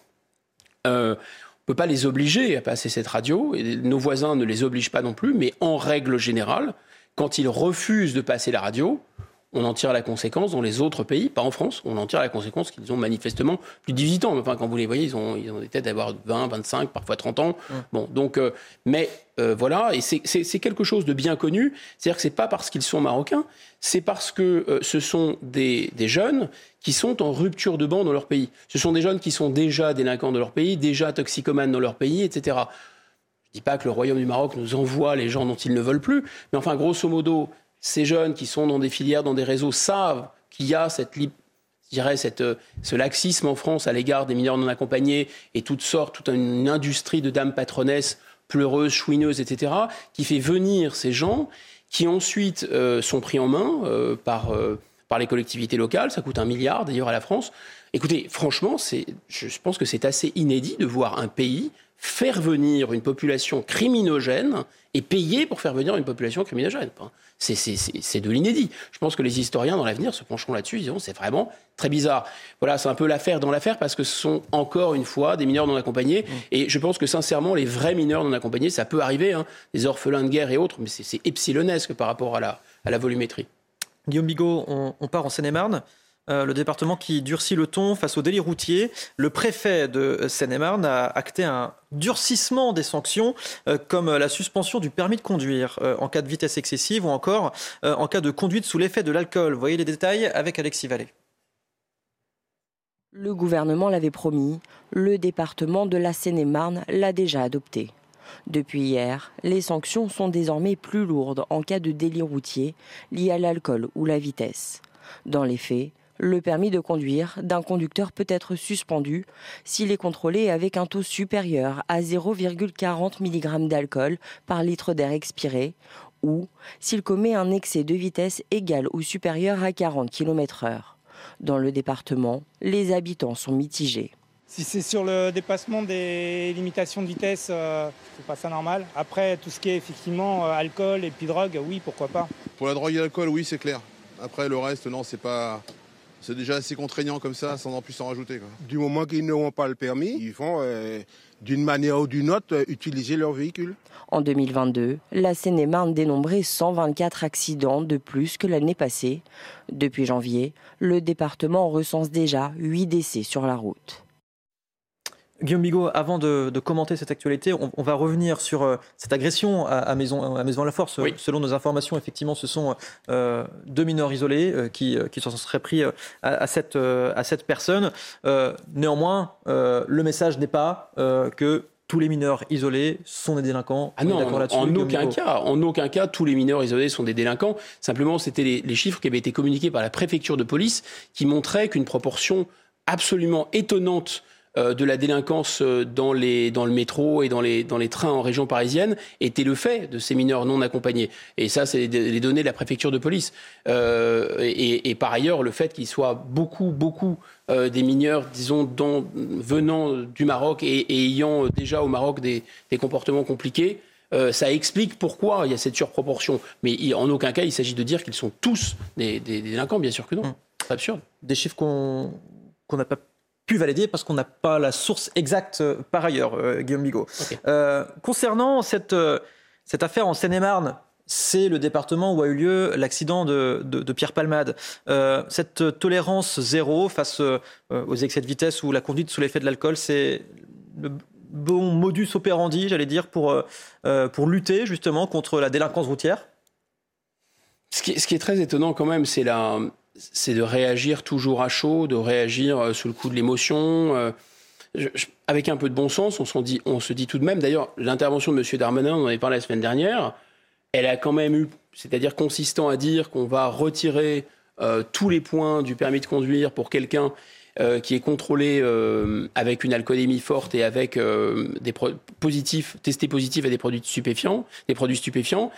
Euh, ne peut pas les obliger à passer cette radio, et nos voisins ne les obligent pas non plus, mais en règle générale, quand ils refusent de passer la radio, on en tire la conséquence dans les autres pays, pas en France, on en tire la conséquence qu'ils ont manifestement plus de 18 ans. Enfin, quand vous les voyez, ils ont, ils ont des têtes d'avoir 20, 25, parfois 30 ans. Bon, donc, euh, mais euh, voilà, et c'est quelque chose de bien connu. C'est-à-dire que c'est pas parce qu'ils sont marocains, c'est parce que euh, ce sont des, des, jeunes qui sont en rupture de banc dans leur pays. Ce sont des jeunes qui sont déjà délinquants dans leur pays, déjà toxicomanes dans leur pays, etc Je dis pas que le Royaume du Maroc nous envoie les gens dont ils ne veulent plus, mais enfin, grosso modo, ces jeunes qui sont dans des filières, dans des réseaux, savent qu'il y a cette, je dirais, cette, ce laxisme en France à l'égard des mineurs non accompagnés et toutes sortes, toute une industrie de dames patronesses pleureuses, chouineuses, etc., qui fait venir ces gens qui ensuite euh, sont pris en main euh, par, euh, par les collectivités locales. Ça coûte un milliard d'ailleurs à la France. Écoutez, franchement, je pense que c'est assez inédit de voir un pays faire venir une population criminogène et payer pour faire venir une population criminogène. C'est de l'inédit. Je pense que les historiens, dans l'avenir, se pencheront là-dessus. Ils diront c'est vraiment très bizarre. Voilà, c'est un peu l'affaire dans l'affaire parce que ce sont encore une fois des mineurs non accompagnés. Mmh. Et je pense que sincèrement, les vrais mineurs non accompagnés, ça peut arriver, hein, des orphelins de guerre et autres, mais c'est epsilonesque par rapport à la, à la volumétrie. Guillaume Bigot, on, on part en Seine-et-Marne. Euh, le département qui durcit le ton face au délit routier. Le préfet de Seine-et-Marne a acté un durcissement des sanctions, euh, comme la suspension du permis de conduire euh, en cas de vitesse excessive ou encore en cas de conduite sous l'effet de l'alcool. Voyez les détails avec Alexis Vallée. Le gouvernement l'avait promis, le département de la Seine-et-Marne l'a déjà adopté. Depuis hier, les sanctions sont désormais plus lourdes en cas de délit routier lié à l'alcool ou la vitesse. Dans les faits, le permis de conduire d'un conducteur peut être suspendu s'il est contrôlé avec un taux supérieur à 0,40 mg d'alcool par litre d'air expiré ou s'il commet un excès de vitesse égal ou supérieur à 40 km/h. Dans le département, les habitants sont mitigés. Si c'est sur le dépassement des limitations de vitesse, euh, c'est pas ça normal. Après, tout ce qui est effectivement euh, alcool et puis drogue, oui, pourquoi pas. Pour la drogue et l'alcool, oui, c'est clair. Après, le reste, non, c'est pas c'est déjà assez contraignant comme ça, sans en plus en rajouter. Du moment qu'ils n'auront pas le permis, ils vont euh, d'une manière ou d'une autre euh, utiliser leur véhicule. En 2022, la Seine-et-Marne dénombrait 124 accidents de plus que l'année passée. Depuis janvier, le département recense déjà 8 décès sur la route. Guillaume Bigot, avant de, commenter cette actualité, on, va revenir sur euh, cette agression à, Maison, à Maison la Force. Selon nos informations, effectivement, ce sont euh, deux mineurs isolés euh, qui, qui s'en seraient pris à, cette, à cette personne. néanmoins, le message n'est pas que tous les mineurs isolés sont des délinquants. Ah non, en, aucun cas, en aucun cas, tous les mineurs isolés sont des délinquants. Simplement, c'était les, les chiffres qui avaient été communiqués par la préfecture de police qui montraient qu'une proportion absolument étonnante de la délinquance euh, dans, les, dans le métro et dans les, dans les trains en région parisienne était le fait de ces mineurs non accompagnés. Et ça, c'est les données de la préfecture de police. Euh, et, par ailleurs, le fait qu'il soit beaucoup, beaucoup des mineurs, disons, venant du Maroc et, ayant déjà au Maroc des, comportements compliqués, ça explique pourquoi il y a cette surproportion. Mais en aucun cas, il s'agit de dire qu'ils sont tous des, délinquants, bien sûr que non. Hum. C'est absurde. Des chiffres qu'on n'a pas pu valider parce qu'on n'a pas la source exacte euh, par ailleurs, euh, Guillaume Bigot. Euh, concernant cette, cette affaire en Seine-et-Marne, c'est le département où a eu lieu l'accident de, de, Pierre Palmade. cette tolérance zéro face aux excès de vitesse ou la conduite sous l'effet de l'alcool, c'est le bon modus operandi, j'allais dire, pour, pour lutter justement contre la délinquance routière? Ce qui, ce qui est très étonnant quand même, c'est la, c'est de réagir toujours à chaud, de réagir euh, sous le coup de l'émotion. Euh, avec un peu de bon sens, on, se dit tout de même, d'ailleurs, l'intervention de M. Darmanin, on en avait parlé la semaine dernière, elle a quand même eu, c'est-à-dire consistant à dire qu'on va retirer euh, tous les points du permis de conduire pour quelqu'un qui est contrôlé avec une alcoolémie forte et avec des positifs, testé positif à des produits stupéfiants, des produits stupéfiants,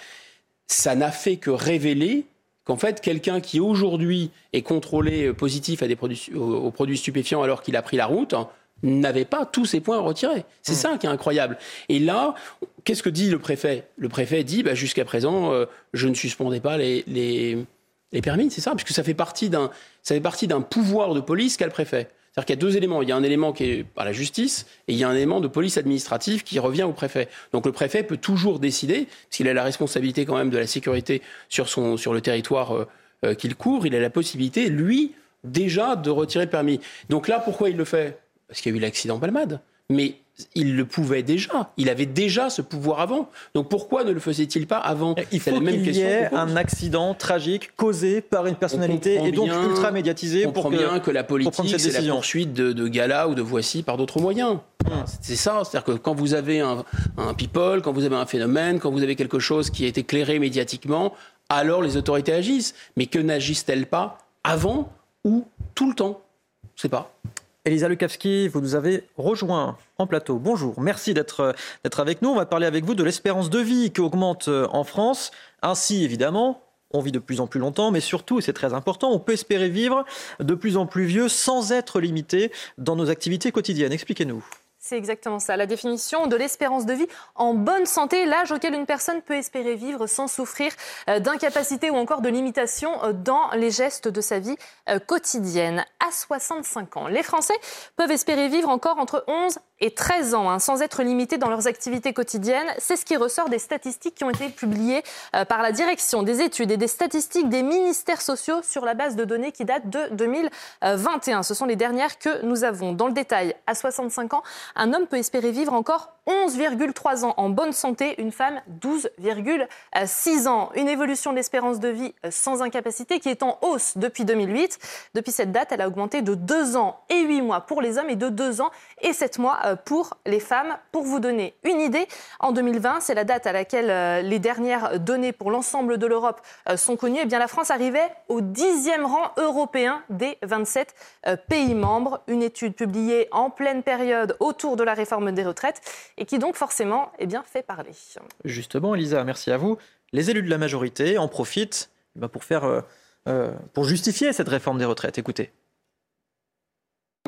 ça n'a fait que révéler qu'en fait, quelqu'un qui aujourd'hui est contrôlé euh, positif à des produits, aux, produits stupéfiants alors qu'il a pris la route, hein, n'avait pas tous ses points retirés. C'est mmh. ça qui est incroyable. Et là, qu'est-ce que dit le préfet? Le préfet dit, bah, jusqu'à présent, euh, je ne suspendais pas les, les, les permis, c'est ça, puisque ça fait partie d'un pouvoir de police qu'a le préfet. C'est-à-dire qu'il y a deux éléments. Il y a un élément qui est par la justice et il y a un élément de police administrative qui revient au préfet. Donc le préfet peut toujours décider, puisqu'il a la responsabilité quand même de la sécurité sur, le territoire euh, euh, qu'il couvre, il a la possibilité, lui, déjà de retirer le permis. Donc là, pourquoi il le fait? Parce qu'il y a eu l'accident Palmade. Mais il le pouvait déjà. Il avait déjà ce pouvoir avant. Donc pourquoi ne le faisait-il pas avant Il faut qu'il y ait un accident tragique causé par une personnalité et donc ultra médiatisé. On comprend que, bien que la politique, c'est la poursuite de, de Gala ou de Voici par d'autres moyens. Hmm. C'est ça. C'est-à-dire que quand vous avez un, un people, quand vous avez un phénomène, quand vous avez quelque chose qui est éclairé médiatiquement, alors les autorités agissent. Mais que n'agissent-elles pas avant ou tout le temps? Je sais pas. Elisa Lukavski, vous nous avez rejoint en plateau. Bonjour, merci d'être avec nous. On va parler avec vous de l'espérance de vie qui augmente euh, en France. Ainsi, évidemment, on vit de plus en plus longtemps, mais surtout, et c'est très important, on peut espérer vivre de plus en plus vieux sans être limité dans nos activités quotidiennes. Expliquez-nous. C'est exactement ça, la définition de l'espérance de vie en bonne santé, l'âge auquel une personne peut espérer vivre sans souffrir euh, d'incapacité ou encore de limitation euh, dans les gestes de sa vie euh, quotidienne. À 65 ans, les Français peuvent espérer vivre encore entre 11 et 13 ans, hein, sans être limités dans leurs activités quotidiennes. C'est ce qui ressort des statistiques qui ont été publiées euh, par la Direction des études et des statistiques des ministères sociaux sur la base de données qui datent de 2021. Ce sont les dernières que nous avons. Dans le détail, à 65 ans, un homme peut espérer vivre encore 11,3 ans en bonne santé, une femme 12,6 ans. Une évolution de l'espérance de vie sans incapacité qui est en hausse depuis 2008. Depuis cette date, elle a augmenté de 2 ans et 8 mois pour les hommes et de 2 ans et 7 mois euh, pour les femmes. Pour vous donner une idée, en 2020, c'est la date à laquelle euh, les dernières données pour l'ensemble de l'Europe euh, sont connues, eh bien la France arrivait au dixième rang européen des 27 pays membres. Une étude publiée en pleine période autour de la réforme des retraites et qui donc forcément eh bien, fait parler. Justement, Elisa, merci à vous. Les élus de la majorité en profitent eh pour, faire, pour justifier cette réforme des retraites. Écoutez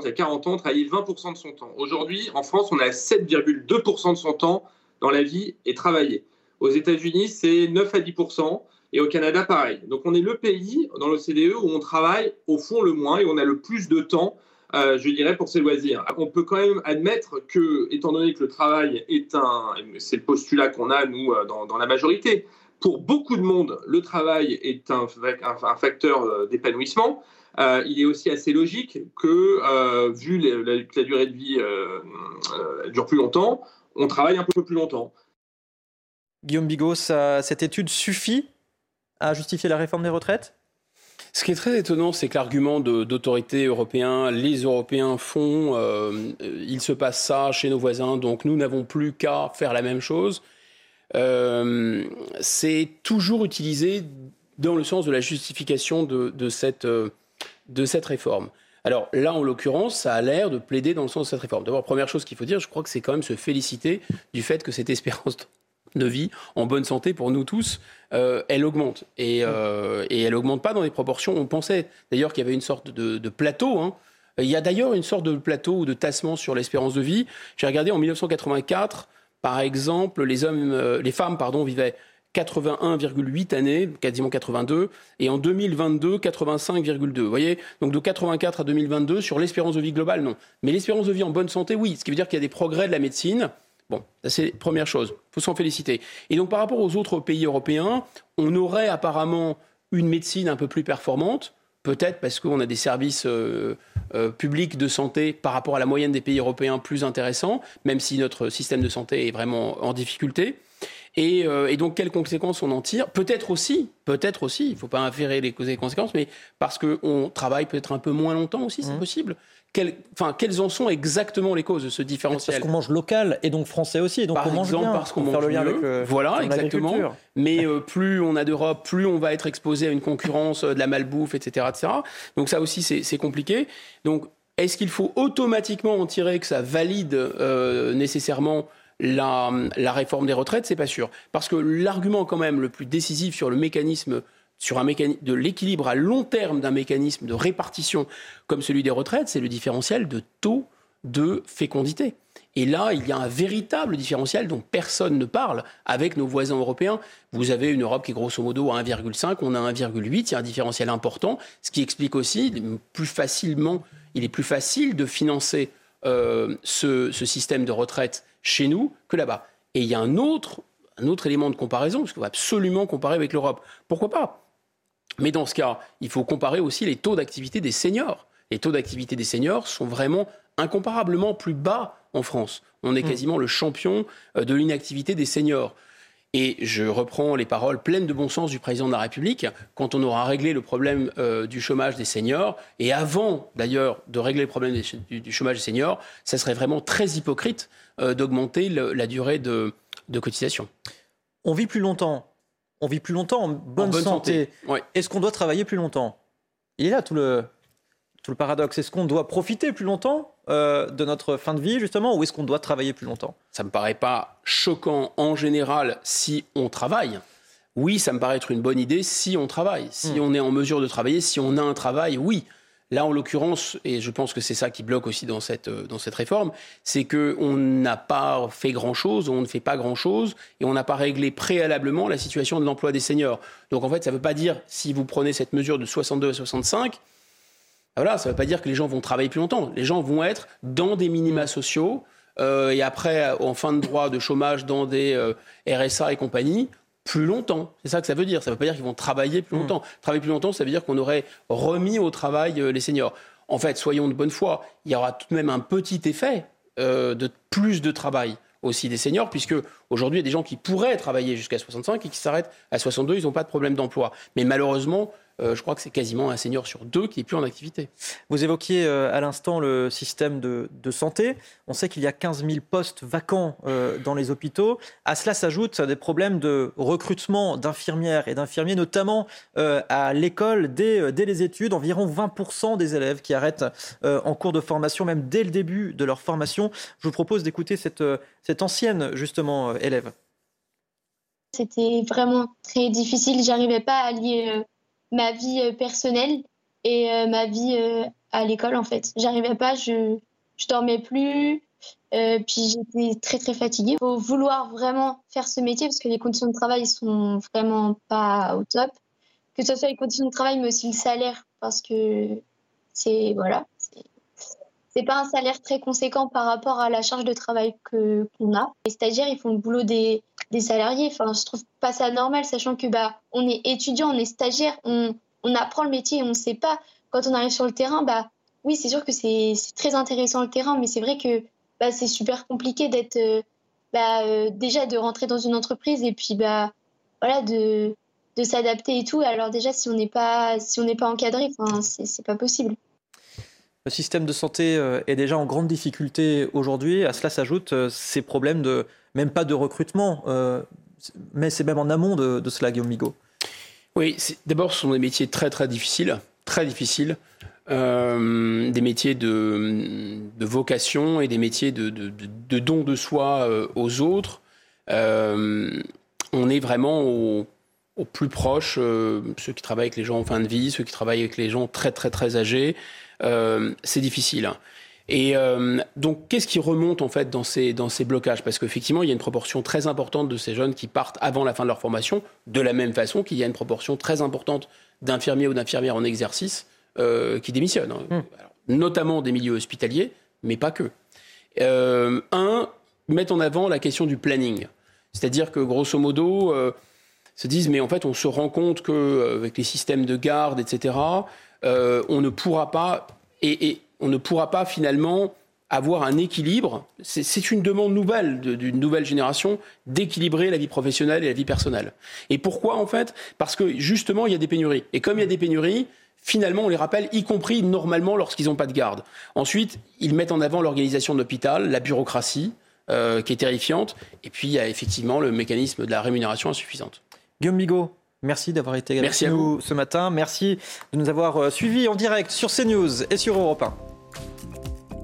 il y a 40 ans, travaillait 20% de son temps. Aujourd'hui, en France, on a 7,2% de son temps dans la vie et travailler. Aux États-Unis, c'est 9 à 10%. Et au Canada, pareil. Donc, on est le pays dans l'OCDE où on travaille au fond le moins et on a le plus de temps, euh, je dirais, pour ses loisirs. On peut quand même admettre que, étant donné que le travail est un. C'est le postulat qu'on a, nous, euh, dans, la majorité. Pour beaucoup de monde, le travail est un, facteur euh, d'épanouissement. Euh, il est aussi assez logique que, euh, vu la, que la durée de vie euh, dure plus longtemps, on travaille un peu plus longtemps. Guillaume Bigot, cette étude suffit à justifier la réforme des retraites? Ce qui est très étonnant, c'est que l'argument d'autorité européen, les Européens font, il se passe ça chez nos voisins, donc nous n'avons plus qu'à faire la même chose. c'est toujours utilisé dans le sens de la justification de, cette, de cette réforme. Alors là, en l'occurrence, ça a l'air de plaider dans le sens de cette réforme. D'abord, première chose qu'il faut dire, je crois que c'est quand même se féliciter du fait que cette espérance de vie en bonne santé pour nous tous, euh, elle augmente. Et, euh, et elle augmente pas dans des proportions. On pensait d'ailleurs qu'il y avait une sorte de, plateau. Hein. Il y a d'ailleurs une sorte de plateau ou de tassement sur l'espérance de vie. J'ai regardé en 1984, par exemple, les, hommes, euh, les femmes pardon, vivaient 81,8 années, quasiment 82, et en 2022, 85,2. Vous voyez? Donc de 84 à 2022, sur l'espérance de vie globale, non. Mais l'espérance de vie en bonne santé, oui. Ce qui veut dire qu'il y a des progrès de la médecine. Bon, c'est première chose. Il faut s'en féliciter. Et donc par rapport aux autres pays européens, on aurait apparemment une médecine un peu plus performante, peut-être parce qu'on a des services euh, euh, publics de santé par rapport à la moyenne des pays européens plus intéressants, même si notre système de santé est vraiment en difficulté. Euh, et, donc, quelles conséquences on en tire? Peut-être aussi, peut-être aussi, il ne faut pas inférer les causes et les conséquences, mais parce qu'on travaille peut-être un peu moins longtemps aussi, c'est mmh. possible. enfin, quelles en sont exactement les causes de ce différentiel Parce qu'on mange local et donc français aussi, et donc Par on mange exemple, parce qu'on mange le lien avec le, voilà, exactement. Mais euh, plus on a d'Europe, plus on va être exposé à une concurrence euh, de la malbouffe, etc., etc. Donc ça aussi, c'est compliqué. Donc, est-ce qu'il faut automatiquement en tirer que ça valide nécessairement la, réforme des retraites, c'est pas sûr. Parce que l'argument quand même le plus décisif sur le mécanisme sur un mécanisme de l'équilibre à long terme d'un mécanisme de répartition comme celui des retraites, c'est le différentiel de taux de fécondité. Et là, il y a un véritable différentiel dont personne ne parle avec nos voisins européens. Vous avez une Europe qui est grosso modo à 1,5, on a 1,8, il y a un différentiel important, ce qui explique aussi plus facilement, il est plus facile de financer euh, ce, système de retraite chez nous que là-bas. Et il y a un autre, un autre élément de comparaison, parce qu'on va absolument comparer avec l'Europe. Pourquoi pas? Mais dans ce cas, il faut comparer aussi les taux d'activité des seniors. Les taux d'activité des seniors sont vraiment incomparablement plus bas en France. On est Hmm. quasiment le champion euh, de l'inactivité des seniors. Et je reprends les paroles pleines de bon sens du président de la République. Quand on aura réglé le problème euh, du chômage des seniors, et avant d'ailleurs de régler le problème des du, du chômage des seniors, ça serait vraiment très hypocrite euh, d'augmenter la durée de, de cotisation. On vit plus longtemps. On vit plus longtemps en bonne, bonne santé. santé, Est-ce qu'on doit travailler plus longtemps? Il est là tout le, tout le paradoxe. Est-ce qu'on doit profiter plus longtemps euh, de notre fin de vie, justement, ou est-ce qu'on doit travailler plus longtemps? Ça me paraît pas choquant en général si on travaille. Oui, ça me paraît être une bonne idée si on travaille. Si Hmm. on est en mesure de travailler, si on a un travail, oui. Là, en l'occurrence, et je pense que c'est ça qui bloque aussi dans cette, euh, dans cette réforme, c'est qu'on n'a pas fait grand-chose, on ne fait pas grand-chose, et on n'a pas réglé préalablement la situation de l'emploi des seniors. Donc en fait, ça ne veut pas dire, si vous prenez cette mesure de 62 à 65, ah, voilà, ça ne veut pas dire que les gens vont travailler plus longtemps. Les gens vont être dans des minima sociaux euh, et après, en fin de droit de chômage, dans des euh, RSA et compagnie, plus longtemps. C'est ça que ça veut dire. Ça ne veut pas dire qu'ils vont travailler plus longtemps. Travailler plus longtemps, ça veut dire qu'on aurait remis au travail euh, les seniors. En fait, soyons de bonne foi, il y aura tout de même un petit effet euh, de plus de travail aussi des seniors, puisque aujourd'hui, il y a des gens qui pourraient travailler jusqu'à 65 et qui s'arrêtent à 62, ils n'ont pas de problème d'emploi. Mais malheureusement, euh, je crois que c'est quasiment un senior sur deux qui est plus en activité. Vous évoquiez euh, à l'instant le système de, de santé. On sait qu'il y a 15 000 postes vacants euh, dans les hôpitaux. À cela s'ajoutent des problèmes de recrutement d'infirmières et d'infirmiers, notamment euh, à l'école dès, euh, dès les études. Environ 20% des élèves qui arrêtent euh, en cours de formation, même dès le début de leur formation. Je vous propose d'écouter cette, euh, cette ancienne, justement, euh, élève. C'était vraiment très difficile. J'arrivais pas à lier euh, ma vie euh, personnelle et euh, ma vie euh, à l'école en fait. J'arrivais pas, je je dormais plus, puis j'étais très très fatiguée. Faut vouloir vraiment faire ce métier parce que les conditions de travail sont vraiment pas au top. Que ce soit les conditions de travail mais aussi le salaire parce que c'est voilà, c'est pas un salaire très conséquent par rapport à la charge de travail qu'on a. Les stagiaires, ils font le boulot des, salariés. Enfin, je trouve pas ça normal, sachant que bah on est étudiant, on est stagiaire, on, apprend le métier, et on sait pas. Quand on arrive sur le terrain, bah oui, c'est sûr que c'est très intéressant le terrain, mais c'est vrai que bah, c'est super compliqué d'être euh, bah, euh, déjà de rentrer dans une entreprise et puis bah voilà de de s'adapter et tout. Alors déjà, si on n'est pas si on n'est pas encadré, enfin c'est pas possible. Le système de santé euh, est déjà en grande difficulté aujourd'hui. À cela s'ajoutent euh, ces problèmes de, même pas de recrutement, euh, mais c'est même en amont de, cela, Guillaume Migaud. Oui, d'abord, ce sont des métiers très très difficiles, très difficiles, des métiers de, de vocation et des métiers de, de, de- don de soi aux autres. On est vraiment au, au plus proche, euh, ceux qui travaillent avec les gens en fin de vie, ceux qui travaillent avec les gens très très très âgés. Euh, c'est difficile. Et euh, donc, qu'est-ce qui remonte en fait dans ces, dans ces blocages? Parce qu'effectivement, il y a une proportion très importante de ces jeunes qui partent avant la fin de leur formation, de la même façon qu'il y a une proportion très importante d'infirmiers ou d'infirmières en exercice euh, qui démissionnent, hein. Alors, notamment des milieux hospitaliers, mais pas que. Euh, un, mettre en avant la question du planning. C'est-à-dire que, grosso modo, euh, se disent, mais en fait, on se rend compte qu'avec les systèmes de garde, etc., euh, on ne pourra pas, et, et on ne pourra pas finalement avoir un équilibre. C'est- une demande nouvelle d'une nouvelle génération d'équilibrer la vie professionnelle et la vie personnelle. Et pourquoi en fait? Parce que justement, il y a des pénuries. Et comme il y a des pénuries, finalement, on les rappelle, y compris normalement lorsqu'ils n'ont pas de garde. Ensuite, ils mettent en avant l'organisation de l'hôpital, la bureaucratie, euh, qui est terrifiante. Et puis, il y a effectivement le mécanisme de la rémunération insuffisante. Guillaume Migaud, merci d'avoir été avec Merci à nous ce matin. Merci de nous avoir euh, suivis en direct sur CNews et sur Europe 1.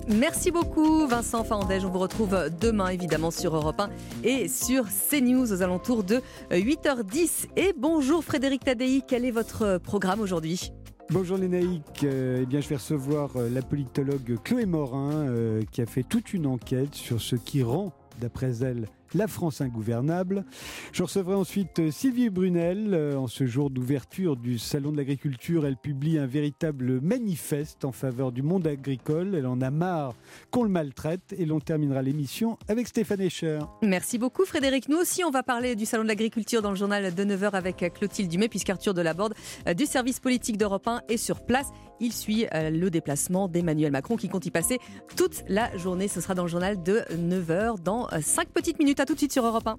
Merci beaucoup Vincent Fandège. On vous retrouve demain évidemment sur Europe 1 et sur CNews aux alentours de 8h10. Et bonjour Frédéric Tadei, quel est votre programme aujourd'hui? Bonjour Lénaïque, Euh, eh bien je vais recevoir euh, la politologue Chloé Morin euh, qui a fait toute une enquête sur ce qui rend, d'après elle, La France ingouvernable. Je recevrai ensuite Sylvie Brunel. En ce jour d'ouverture du Salon de l'agriculture, elle publie un véritable manifeste en faveur du monde agricole. Elle en a marre qu'on le maltraite. Et l'on terminera l'émission avec Stéphane Escher. Merci beaucoup Frédéric. Nous aussi, on va parler du Salon de l'agriculture dans le journal de 9h avec Clotilde Dumais, puisqu'Arthur Delaborde euh, du service politique d'Europe 1 est sur place. Il suit euh, le déplacement d'Emmanuel Macron qui compte y passer toute la journée. Ce sera dans le journal de 9h dans 5 petites minutes. À tout de suite sur Europe 1.